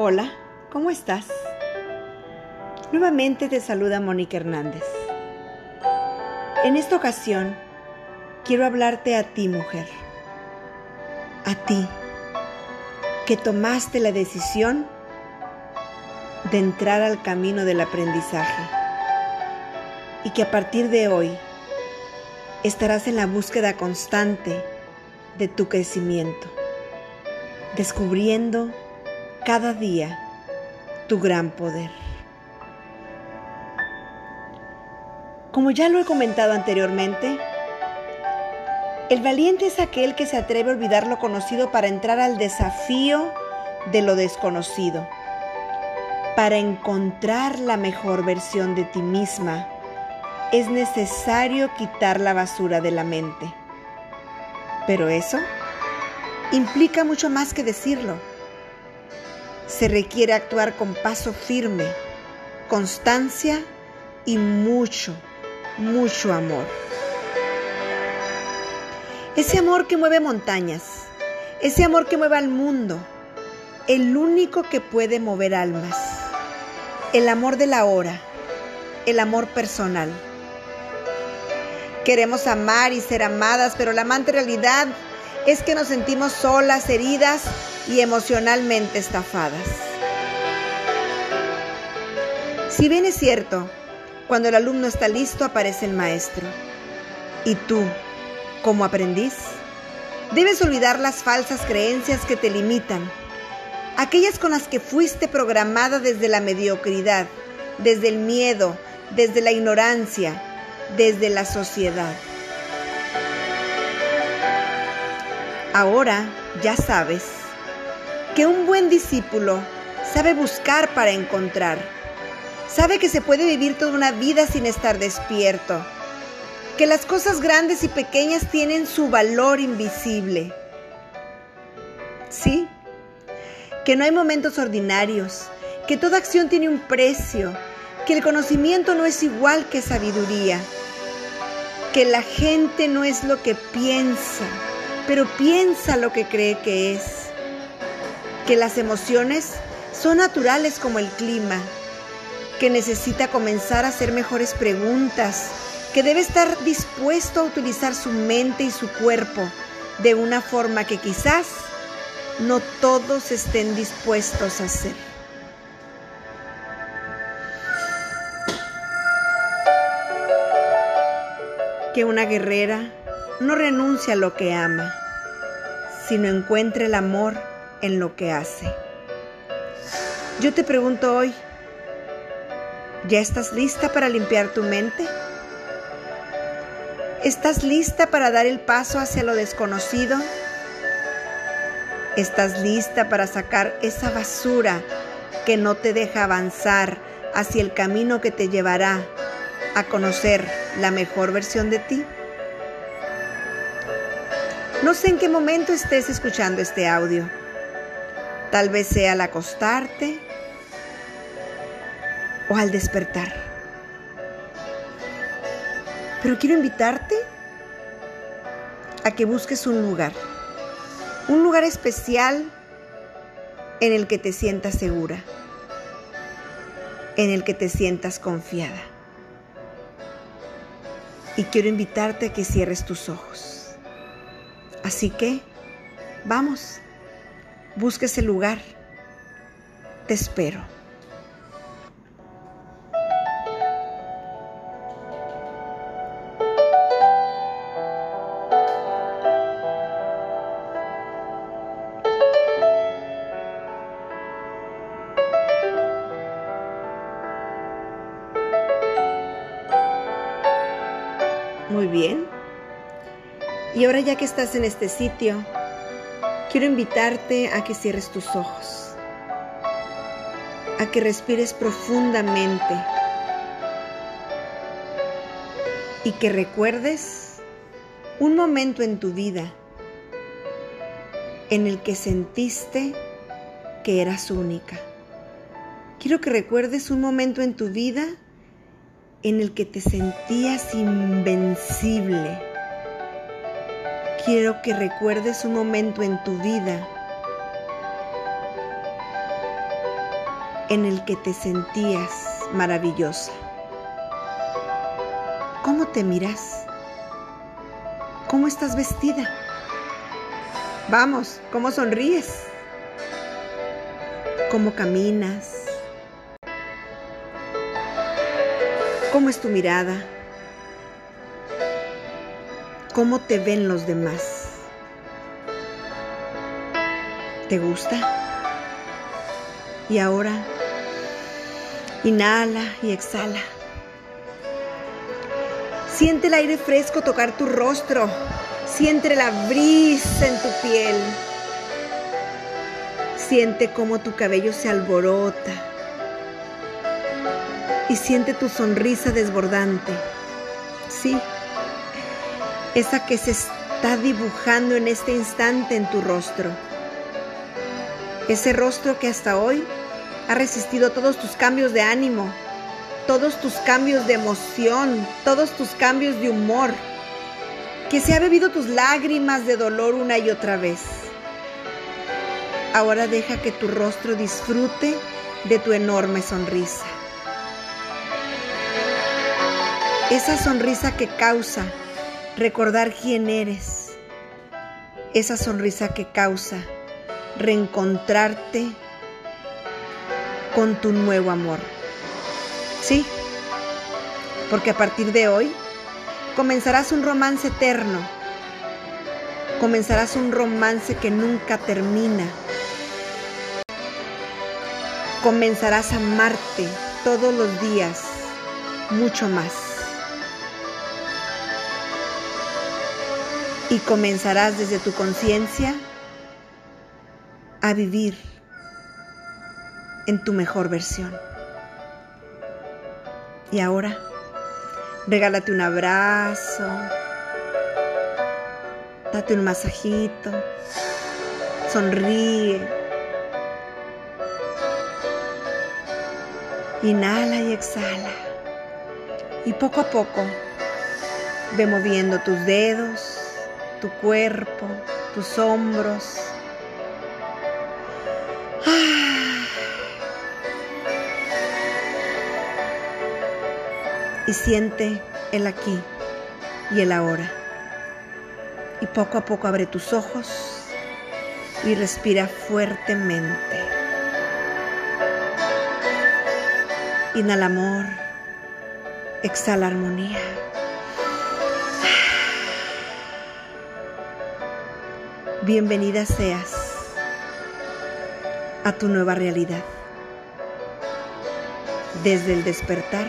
Hola, ¿cómo estás? Nuevamente te saluda Mónica Hernández. En esta ocasión quiero hablarte a ti, mujer. A ti, que tomaste la decisión de entrar al camino del aprendizaje y que a partir de hoy estarás en la búsqueda constante de tu crecimiento, descubriendo cada día tu gran poder. Como ya lo he comentado anteriormente, el valiente es aquel que se atreve a olvidar lo conocido para entrar al desafío de lo desconocido, para encontrar la mejor versión de ti misma es necesario quitar la basura de la mente. Pero eso implica mucho más que decirlo. Se requiere actuar con paso firme, constancia y mucho, mucho amor. Ese amor que mueve montañas, ese amor que mueve al mundo, el único que puede mover almas, el amor de la hora, el amor personal. Queremos amar y ser amadas, pero la amante realidad es que nos sentimos solas, heridas y emocionalmente estafadas. Si bien es cierto, cuando el alumno está listo aparece el maestro. Y tú, como aprendiz, debes olvidar las falsas creencias que te limitan, aquellas con las que fuiste programada desde la mediocridad, desde el miedo, desde la ignorancia, desde la sociedad. Ahora ya sabes que un buen discípulo sabe buscar para encontrar. Sabe que se puede vivir toda una vida sin estar despierto. Que las cosas grandes y pequeñas tienen su valor invisible. Sí, que no hay momentos ordinarios, que toda acción tiene un precio, que el conocimiento no es igual que sabiduría que la gente no es lo que piensa, pero piensa lo que cree que es, que las emociones son naturales como el clima, que necesita comenzar a hacer mejores preguntas, que debe estar dispuesto a utilizar su mente y su cuerpo de una forma que quizás no todos estén dispuestos a hacer. que una guerrera no renuncia a lo que ama, sino encuentra el amor en lo que hace. Yo te pregunto hoy, ¿ya estás lista para limpiar tu mente? ¿Estás lista para dar el paso hacia lo desconocido? ¿Estás lista para sacar esa basura que no te deja avanzar hacia el camino que te llevará a conocer la mejor versión de ti? No sé en qué momento estés escuchando este audio. Tal vez sea al acostarte o al despertar. Pero quiero invitarte a que busques un lugar, un lugar especial en el que te sientas segura, en el que te sientas confiada y quiero invitarte a que cierres tus ojos. Así que, vamos, busca ese lugar. Te espero. Muy bien. Y ahora ya que estás en este sitio, quiero invitarte a que cierres tus ojos, a que respires profundamente y que recuerdes un momento en tu vida en el que sentiste que eras única. Quiero que recuerdes un momento en tu vida en el que te sentías invencible. Quiero que recuerdes un momento en tu vida en el que te sentías maravillosa. ¿Cómo te miras? ¿Cómo estás vestida? Vamos, ¿cómo sonríes? ¿Cómo caminas? ¿Cómo es tu mirada? ¿Cómo te ven los demás? ¿Te gusta? Y ahora, inhala y exhala. Siente el aire fresco tocar tu rostro. Siente la brisa en tu piel. Siente cómo tu cabello se alborota. Y siente tu sonrisa desbordante. Sí, esa que se está dibujando en este instante en tu rostro. Ese rostro que hasta hoy ha resistido todos tus cambios de ánimo, todos tus cambios de emoción, todos tus cambios de humor, que se ha bebido tus lágrimas de dolor una y otra vez. Ahora deja que tu rostro disfrute de tu enorme sonrisa. Esa sonrisa que causa recordar quién eres. Esa sonrisa que causa reencontrarte con tu nuevo amor. Sí, porque a partir de hoy comenzarás un romance eterno. Comenzarás un romance que nunca termina. Comenzarás a amarte todos los días mucho más. Y comenzarás desde tu conciencia a vivir en tu mejor versión. Y ahora, regálate un abrazo, date un masajito, sonríe, inhala y exhala. Y poco a poco ve moviendo tus dedos, tu cuerpo, tus hombros. ¡Ah! y siente el aquí y el ahora. Y poco a poco abre tus ojos y respira fuertemente. Inhala amor, exhala armonía. Bienvenida seas a tu nueva realidad. Desde el despertar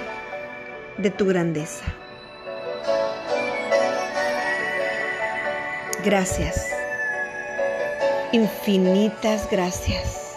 de tu grandeza. Gracias. Infinitas gracias.